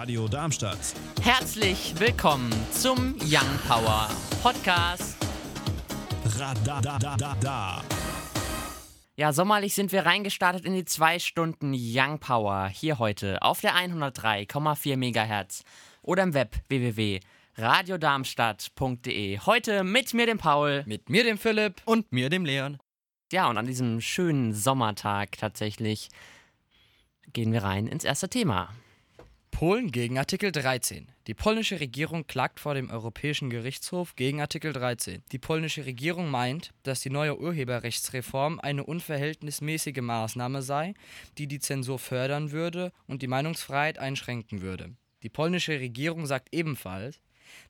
Radio Darmstadt. Herzlich willkommen zum Young Power Podcast. Radadadada. Ja, sommerlich sind wir reingestartet in die zwei Stunden Young Power. Hier heute auf der 103,4 MHz oder im Web www.radiodarmstadt.de. Heute mit mir, dem Paul. Mit mir, dem Philipp. Und mir, dem Leon. Ja, und an diesem schönen Sommertag tatsächlich gehen wir rein ins erste Thema. Polen gegen Artikel 13. Die polnische Regierung klagt vor dem Europäischen Gerichtshof gegen Artikel 13. Die polnische Regierung meint, dass die neue Urheberrechtsreform eine unverhältnismäßige Maßnahme sei, die die Zensur fördern würde und die Meinungsfreiheit einschränken würde. Die polnische Regierung sagt ebenfalls,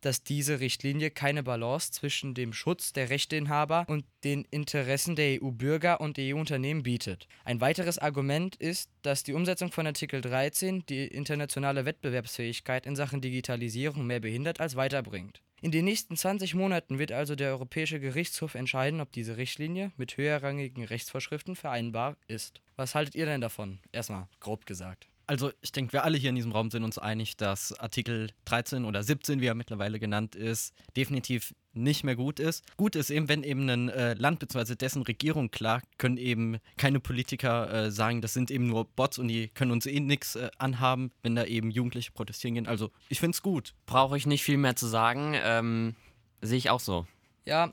dass diese Richtlinie keine Balance zwischen dem Schutz der Rechteinhaber und den Interessen der EU-Bürger und EU-Unternehmen bietet. Ein weiteres Argument ist, dass die Umsetzung von Artikel 13 die internationale Wettbewerbsfähigkeit in Sachen Digitalisierung mehr behindert als weiterbringt. In den nächsten 20 Monaten wird also der Europäische Gerichtshof entscheiden, ob diese Richtlinie mit höherrangigen Rechtsvorschriften vereinbar ist. Was haltet ihr denn davon? Erstmal grob gesagt. Also ich denke, wir alle hier in diesem Raum sind uns einig, dass Artikel 13 oder 17, wie er mittlerweile genannt ist, definitiv nicht mehr gut ist. Gut ist eben, wenn eben ein äh, Land bzw. dessen Regierung klagt, können eben keine Politiker äh, sagen, das sind eben nur Bots und die können uns eh nichts äh, anhaben, wenn da eben Jugendliche protestieren gehen. Also ich finde es gut. Brauche ich nicht viel mehr zu sagen. Ähm, Sehe ich auch so. Ja,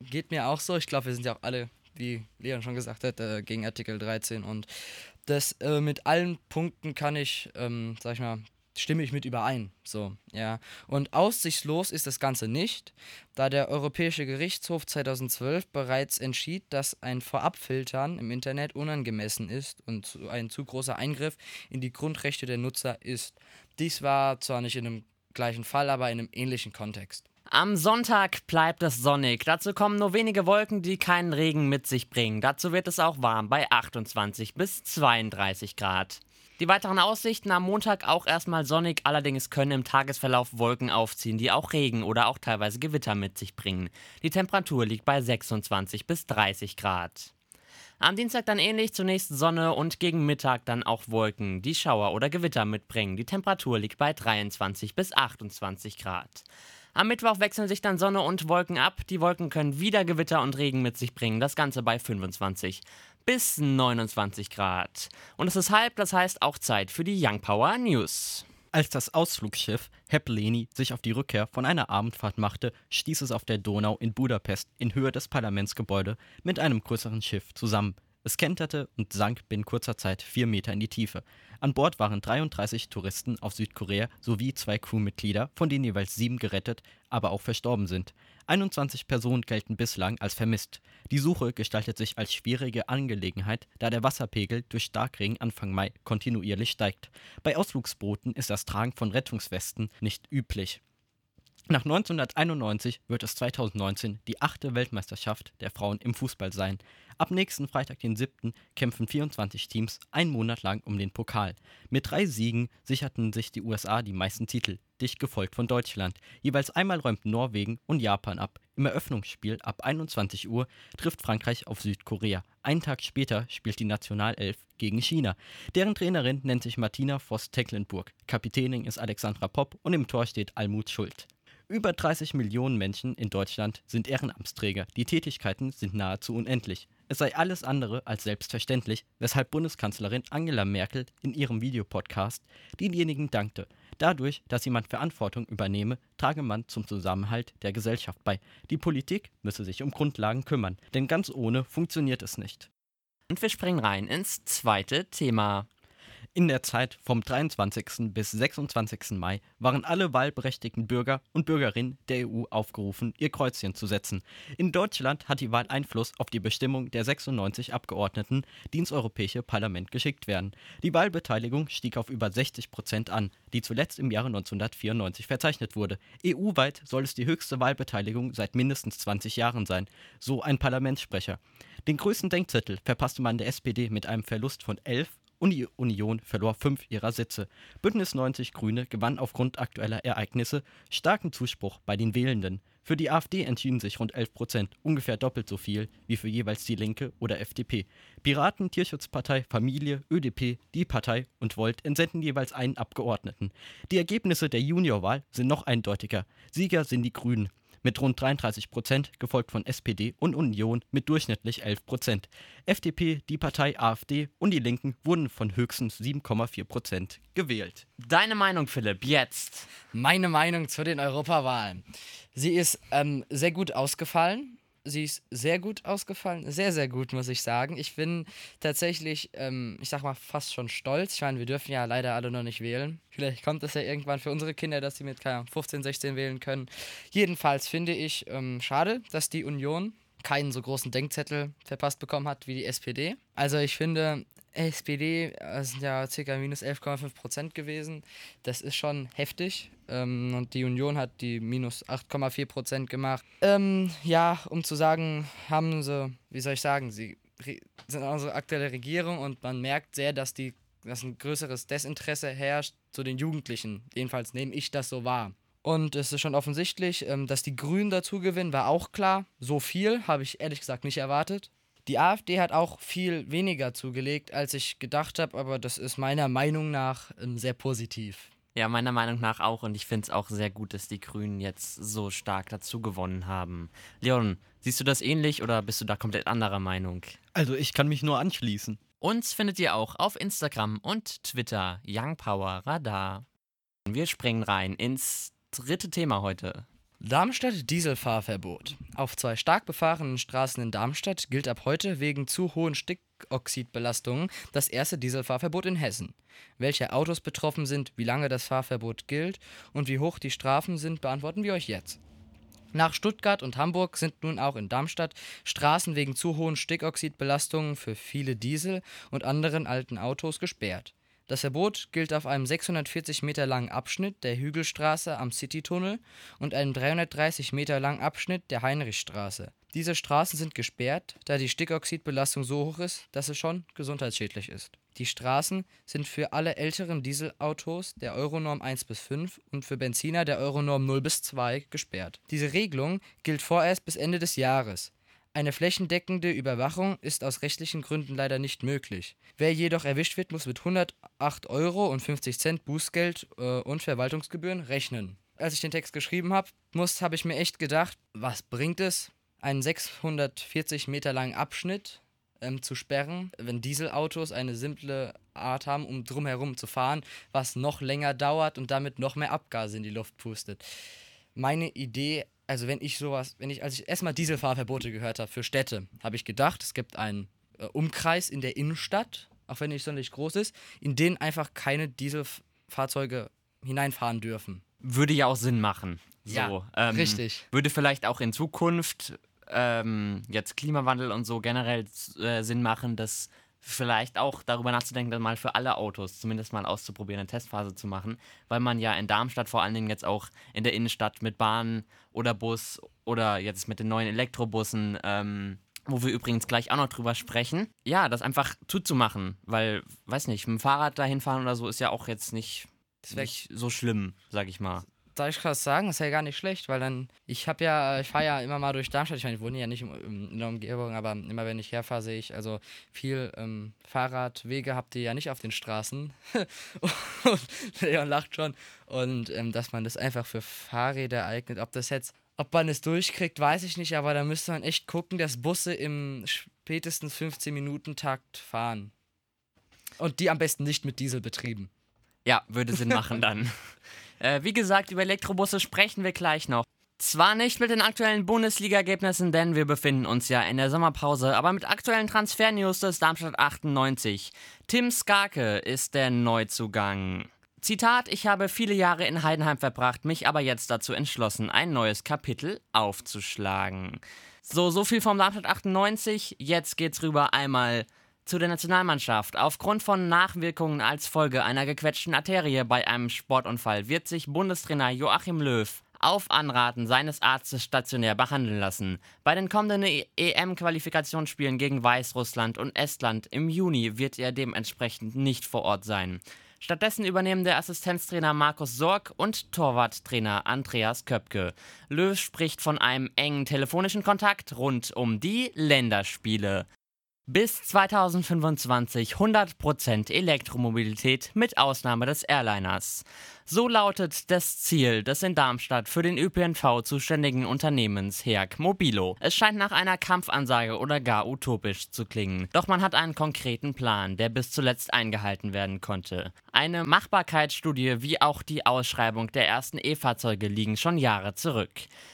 geht mir auch so. Ich glaube, wir sind ja auch alle, wie Leon schon gesagt hat, äh, gegen Artikel 13 und das äh, mit allen Punkten kann ich, ähm, sag ich mal, stimme ich mit überein. So, ja. Und aussichtslos ist das Ganze nicht, da der Europäische Gerichtshof 2012 bereits entschied, dass ein Vorabfiltern im Internet unangemessen ist und ein zu großer Eingriff in die Grundrechte der Nutzer ist. Dies war zwar nicht in einem gleichen Fall, aber in einem ähnlichen Kontext. Am Sonntag bleibt es sonnig. Dazu kommen nur wenige Wolken, die keinen Regen mit sich bringen. Dazu wird es auch warm bei 28 bis 32 Grad. Die weiteren Aussichten am Montag auch erstmal sonnig, allerdings können im Tagesverlauf Wolken aufziehen, die auch Regen oder auch teilweise Gewitter mit sich bringen. Die Temperatur liegt bei 26 bis 30 Grad. Am Dienstag dann ähnlich, zunächst Sonne und gegen Mittag dann auch Wolken, die Schauer oder Gewitter mitbringen. Die Temperatur liegt bei 23 bis 28 Grad. Am Mittwoch wechseln sich dann Sonne und Wolken ab. Die Wolken können wieder Gewitter und Regen mit sich bringen. Das Ganze bei 25 bis 29 Grad. Und es ist halb, das heißt auch Zeit für die Young Power News. Als das Ausflugsschiff Hepleni sich auf die Rückkehr von einer Abendfahrt machte, stieß es auf der Donau in Budapest in Höhe des Parlamentsgebäude mit einem größeren Schiff zusammen. Es kenterte und sank binnen kurzer Zeit vier Meter in die Tiefe. An Bord waren 33 Touristen aus Südkorea sowie zwei Crewmitglieder, von denen jeweils sieben gerettet, aber auch verstorben sind. 21 Personen gelten bislang als vermisst. Die Suche gestaltet sich als schwierige Angelegenheit, da der Wasserpegel durch Starkregen Anfang Mai kontinuierlich steigt. Bei Ausflugsbooten ist das Tragen von Rettungswesten nicht üblich. Nach 1991 wird es 2019 die achte Weltmeisterschaft der Frauen im Fußball sein. Ab nächsten Freitag, den 7., kämpfen 24 Teams einen Monat lang um den Pokal. Mit drei Siegen sicherten sich die USA die meisten Titel, dicht gefolgt von Deutschland. Jeweils einmal räumten Norwegen und Japan ab. Im Eröffnungsspiel ab 21 Uhr trifft Frankreich auf Südkorea. Einen Tag später spielt die Nationalelf gegen China. Deren Trainerin nennt sich Martina Voss-Tecklenburg. Kapitänin ist Alexandra Popp und im Tor steht Almut Schuld. Über 30 Millionen Menschen in Deutschland sind Ehrenamtsträger. Die Tätigkeiten sind nahezu unendlich. Es sei alles andere als selbstverständlich, weshalb Bundeskanzlerin Angela Merkel in ihrem Videopodcast denjenigen dankte. Dadurch, dass jemand Verantwortung übernehme, trage man zum Zusammenhalt der Gesellschaft bei. Die Politik müsse sich um Grundlagen kümmern, denn ganz ohne funktioniert es nicht. Und wir springen rein ins zweite Thema. In der Zeit vom 23. bis 26. Mai waren alle wahlberechtigten Bürger und Bürgerinnen der EU aufgerufen, ihr Kreuzchen zu setzen. In Deutschland hat die Wahl Einfluss auf die Bestimmung der 96 Abgeordneten, die ins Europäische Parlament geschickt werden. Die Wahlbeteiligung stieg auf über 60 Prozent an, die zuletzt im Jahre 1994 verzeichnet wurde. EU-weit soll es die höchste Wahlbeteiligung seit mindestens 20 Jahren sein, so ein Parlamentssprecher. Den größten Denkzettel verpasste man der SPD mit einem Verlust von 11 und die Union verlor fünf ihrer Sitze. Bündnis 90 Grüne gewann aufgrund aktueller Ereignisse starken Zuspruch bei den Wählenden. Für die AfD entschieden sich rund 11 Prozent, ungefähr doppelt so viel wie für jeweils die Linke oder FDP. Piraten, Tierschutzpartei, Familie, ÖDP, Die Partei und Volt entsenden jeweils einen Abgeordneten. Die Ergebnisse der Juniorwahl sind noch eindeutiger. Sieger sind die Grünen mit rund 33 Prozent, gefolgt von SPD und Union mit durchschnittlich 11 Prozent. FDP, die Partei AfD und die Linken wurden von höchstens 7,4 Prozent gewählt. Deine Meinung, Philipp, jetzt. Meine Meinung zu den Europawahlen. Sie ist ähm, sehr gut ausgefallen. Sie ist sehr gut ausgefallen. Sehr, sehr gut, muss ich sagen. Ich bin tatsächlich, ähm, ich sag mal, fast schon stolz. Ich meine, wir dürfen ja leider alle noch nicht wählen. Vielleicht kommt es ja irgendwann für unsere Kinder, dass sie mit keine Ahnung, 15, 16 wählen können. Jedenfalls finde ich ähm, schade, dass die Union keinen so großen Denkzettel verpasst bekommen hat wie die SPD. Also ich finde, SPD äh, sind ja ca. minus 11,5 Prozent gewesen. Das ist schon heftig. Ähm, und die Union hat die minus 8,4 Prozent gemacht. Ähm, ja, um zu sagen, haben sie, wie soll ich sagen, sie sind unsere aktuelle Regierung und man merkt sehr, dass, die, dass ein größeres Desinteresse herrscht zu den Jugendlichen. Jedenfalls nehme ich das so wahr. Und es ist schon offensichtlich, ähm, dass die Grünen dazu gewinnen, war auch klar. So viel habe ich ehrlich gesagt nicht erwartet. Die AfD hat auch viel weniger zugelegt, als ich gedacht habe, aber das ist meiner Meinung nach ähm, sehr positiv. Ja, meiner Meinung nach auch. Und ich finde es auch sehr gut, dass die Grünen jetzt so stark dazu gewonnen haben. Leon, siehst du das ähnlich oder bist du da komplett anderer Meinung? Also ich kann mich nur anschließen. Uns findet ihr auch auf Instagram und Twitter Young Power Radar. Wir springen rein ins dritte Thema heute. Darmstadt Dieselfahrverbot. Auf zwei stark befahrenen Straßen in Darmstadt gilt ab heute wegen zu hohen Stickoxidbelastungen das erste Dieselfahrverbot in Hessen. Welche Autos betroffen sind, wie lange das Fahrverbot gilt und wie hoch die Strafen sind, beantworten wir euch jetzt. Nach Stuttgart und Hamburg sind nun auch in Darmstadt Straßen wegen zu hohen Stickoxidbelastungen für viele Diesel und anderen alten Autos gesperrt. Das Verbot gilt auf einem 640 Meter langen Abschnitt der Hügelstraße am Citytunnel und einem 330 Meter langen Abschnitt der Heinrichstraße. Diese Straßen sind gesperrt, da die Stickoxidbelastung so hoch ist, dass es schon gesundheitsschädlich ist. Die Straßen sind für alle älteren Dieselautos der Euronorm 1 bis 5 und für Benziner der Euronorm 0 bis 2 gesperrt. Diese Regelung gilt vorerst bis Ende des Jahres. Eine flächendeckende Überwachung ist aus rechtlichen Gründen leider nicht möglich. Wer jedoch erwischt wird, muss mit 108 Euro und 50 Cent Bußgeld äh, und Verwaltungsgebühren rechnen. Als ich den Text geschrieben habe, habe ich mir echt gedacht, was bringt es, einen 640 Meter langen Abschnitt ähm, zu sperren, wenn Dieselautos eine simple Art haben, um drumherum zu fahren, was noch länger dauert und damit noch mehr Abgase in die Luft pustet. Meine Idee also wenn ich sowas, wenn ich, als ich erstmal Dieselfahrverbote gehört habe für Städte, habe ich gedacht, es gibt einen äh, Umkreis in der Innenstadt, auch wenn er nicht sonderlich groß ist, in den einfach keine Dieselfahrzeuge hineinfahren dürfen. Würde ja auch Sinn machen. So, ja, ähm, richtig. Würde vielleicht auch in Zukunft ähm, jetzt Klimawandel und so generell äh, Sinn machen, dass vielleicht auch darüber nachzudenken, dann mal für alle Autos zumindest mal auszuprobieren, eine Testphase zu machen, weil man ja in Darmstadt vor allen Dingen jetzt auch in der Innenstadt mit Bahn oder Bus oder jetzt mit den neuen Elektrobussen, ähm, wo wir übrigens gleich auch noch drüber sprechen, ja, das einfach zuzumachen, weil, weiß nicht, mit dem Fahrrad dahin fahren oder so ist ja auch jetzt nicht, nicht so schlimm, sag ich mal darf ich krass sagen, ist ja gar nicht schlecht, weil dann, ich habe ja, ich fahre ja immer mal durch Darmstadt, ich meine, ich wohne ja nicht in der Umgebung, aber immer wenn ich herfahre, sehe ich, also viel ähm, Fahrradwege habt ihr ja nicht auf den Straßen. und Leon lacht schon. Und ähm, dass man das einfach für Fahrräder eignet, ob das jetzt, ob man es durchkriegt, weiß ich nicht, aber da müsste man echt gucken, dass Busse im spätestens 15-Minuten-Takt fahren. Und die am besten nicht mit Diesel betrieben. Ja, würde Sinn machen dann. Äh, wie gesagt, über Elektrobusse sprechen wir gleich noch. Zwar nicht mit den aktuellen Bundesliga-Ergebnissen, denn wir befinden uns ja in der Sommerpause, aber mit aktuellen Transfer-News des Darmstadt 98. Tim Skarke ist der Neuzugang. Zitat, ich habe viele Jahre in Heidenheim verbracht, mich aber jetzt dazu entschlossen, ein neues Kapitel aufzuschlagen. So, so viel vom Darmstadt 98. Jetzt geht's rüber einmal zu der Nationalmannschaft. Aufgrund von Nachwirkungen als Folge einer gequetschten Arterie bei einem Sportunfall wird sich Bundestrainer Joachim Löw auf Anraten seines Arztes stationär behandeln lassen. Bei den kommenden EM-Qualifikationsspielen gegen Weißrussland und Estland im Juni wird er dementsprechend nicht vor Ort sein. Stattdessen übernehmen der Assistenztrainer Markus Sorg und Torwarttrainer Andreas Köpke. Löw spricht von einem engen telefonischen Kontakt rund um die Länderspiele. Bis 2025 100% Elektromobilität mit Ausnahme des Airliners. So lautet das Ziel des in Darmstadt für den ÖPNV zuständigen Unternehmens HERG Mobilo. Es scheint nach einer Kampfansage oder gar utopisch zu klingen. Doch man hat einen konkreten Plan, der bis zuletzt eingehalten werden konnte. Eine Machbarkeitsstudie wie auch die Ausschreibung der ersten E-Fahrzeuge liegen schon Jahre zurück.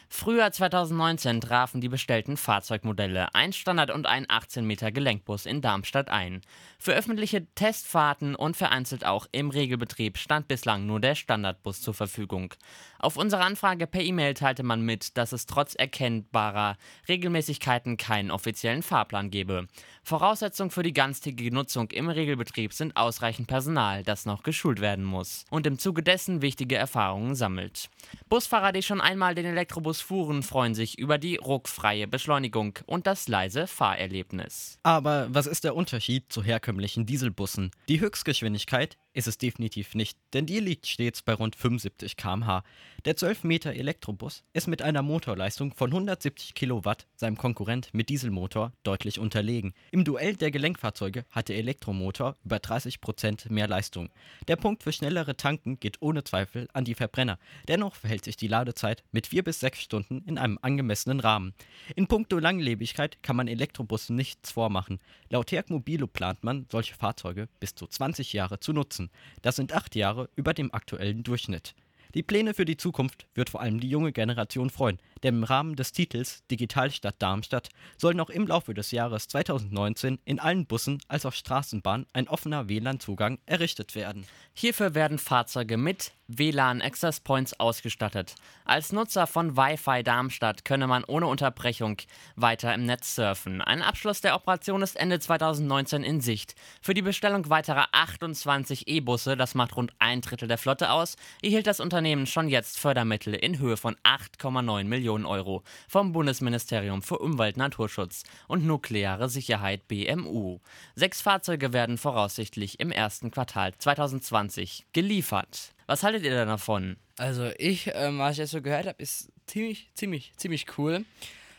Frühjahr 2019 trafen die bestellten Fahrzeugmodelle ein Standard- und ein 18 Meter Gelenkbus in Darmstadt ein. Für öffentliche Testfahrten und vereinzelt auch im Regelbetrieb stand bislang nur der Standardbus zur Verfügung. Auf unsere Anfrage per E-Mail teilte man mit, dass es trotz erkennbarer Regelmäßigkeiten keinen offiziellen Fahrplan gebe. Voraussetzung für die ganztägige Nutzung im Regelbetrieb sind ausreichend Personal, das noch geschult werden muss und im Zuge dessen wichtige Erfahrungen sammelt. Busfahrer, die schon einmal den Elektrobus fuhren, freuen sich über die ruckfreie Beschleunigung und das leise Fahrerlebnis. Aber was ist der Unterschied zu herkömmlichen Dieselbussen? Die Höchstgeschwindigkeit ist es definitiv nicht, denn die liegt stets bei rund 75 km/h. Der 12 Meter Elektrobus ist mit einer Motorleistung von 170 Kilowatt seinem Konkurrent mit Dieselmotor deutlich unterlegen. Im Duell der Gelenkfahrzeuge hat der Elektromotor über 30 Prozent mehr Leistung. Der Punkt für schnellere Tanken geht ohne Zweifel an die Verbrenner. Dennoch verhält sich die Ladezeit mit 4 bis 6 Stunden in einem angemessenen Rahmen. In puncto Langlebigkeit kann man Elektrobussen nichts vormachen. Laut Herc Mobilo plant man, solche Fahrzeuge bis zu 20 Jahre zu nutzen. Das sind 8 Jahre über dem aktuellen Durchschnitt. Die Pläne für die Zukunft wird vor allem die junge Generation freuen, denn im Rahmen des Titels Digitalstadt Darmstadt soll noch im Laufe des Jahres 2019 in allen Bussen als auch Straßenbahnen ein offener WLAN-Zugang errichtet werden. Hierfür werden Fahrzeuge mit WLAN Access Points ausgestattet. Als Nutzer von Wi-Fi Darmstadt könne man ohne Unterbrechung weiter im Netz surfen. Ein Abschluss der Operation ist Ende 2019 in Sicht. Für die Bestellung weiterer 28 E-Busse, das macht rund ein Drittel der Flotte aus, erhielt das Unternehmen schon jetzt Fördermittel in Höhe von 8,9 Millionen Euro vom Bundesministerium für Umwelt, Naturschutz und nukleare Sicherheit BMU. Sechs Fahrzeuge werden voraussichtlich im ersten Quartal 2020 geliefert. Was haltet ihr denn davon? Also ich, ähm, was ich jetzt so gehört habe, ist ziemlich, ziemlich, ziemlich cool.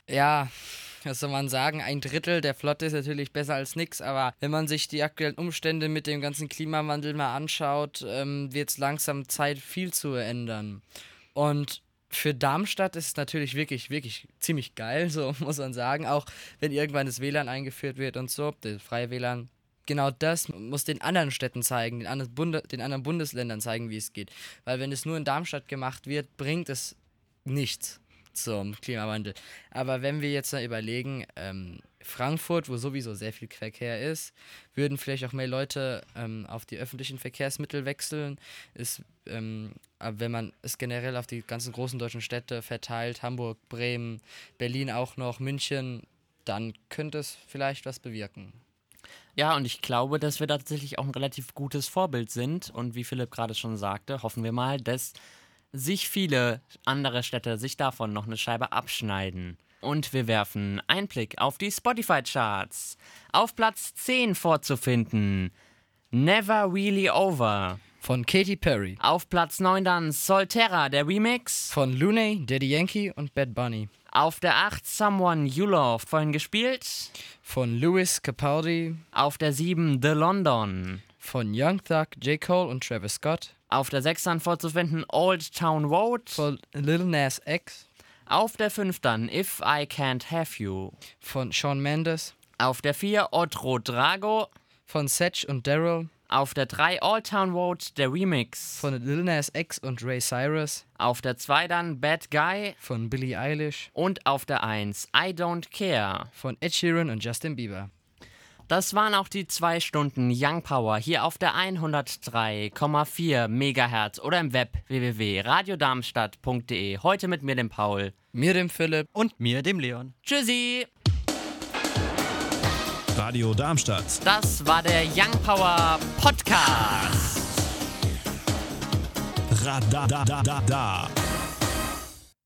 Ja, was soll man sagen? Ein Drittel der Flotte ist natürlich besser als nichts, aber wenn man sich die aktuellen Umstände mit dem ganzen Klimawandel mal anschaut, ähm, wird es langsam Zeit, viel zu ändern. Und für Darmstadt ist es natürlich wirklich, wirklich ziemlich geil, so muss man sagen. Auch wenn irgendwann das WLAN eingeführt wird und so, das freie WLAN. Genau das muss den anderen Städten zeigen, den anderen, Bunde, den anderen Bundesländern zeigen, wie es geht. Weil wenn es nur in Darmstadt gemacht wird, bringt es nichts zum Klimawandel. Aber wenn wir jetzt mal überlegen, ähm, Frankfurt, wo sowieso sehr viel Verkehr ist, würden vielleicht auch mehr Leute ähm, auf die öffentlichen Verkehrsmittel wechseln. Ist, ähm, wenn man es generell auf die ganzen großen deutschen Städte verteilt, Hamburg, Bremen, Berlin auch noch, München, dann könnte es vielleicht was bewirken. Ja, und ich glaube, dass wir tatsächlich auch ein relativ gutes Vorbild sind. Und wie Philipp gerade schon sagte, hoffen wir mal, dass sich viele andere Städte sich davon noch eine Scheibe abschneiden. Und wir werfen einen Blick auf die Spotify-Charts. Auf Platz 10 vorzufinden Never Really Over. Von Katy Perry. Auf Platz 9 dann Solterra, der Remix. Von Looney, Daddy Yankee und Bad Bunny. Auf der 8 Someone You Love, vorhin gespielt. Von Louis Capaldi. Auf der 7 The London. Von Young Thug, J. Cole und Travis Scott. Auf der 6 dann vorzufinden Old Town Road. Von Lil Nas X. Auf der 5 dann If I Can't Have You. Von Shawn Mendes. Auf der 4 Otro Drago. Von Setch und Daryl. Auf der 3 Old Town Road, der Remix. Von Lil Nas X und Ray Cyrus. Auf der 2 dann Bad Guy. Von Billie Eilish. Und auf der 1 I Don't Care. Von Ed Sheeran und Justin Bieber. Das waren auch die zwei Stunden Young Power hier auf der 103,4 Megahertz oder im Web www.radiodarmstadt.de. Heute mit mir, dem Paul. Mir, dem Philipp. Und mir, dem Leon. Tschüssi! Radio Darmstadt. Das war der Young Power Podcast. Radadadada.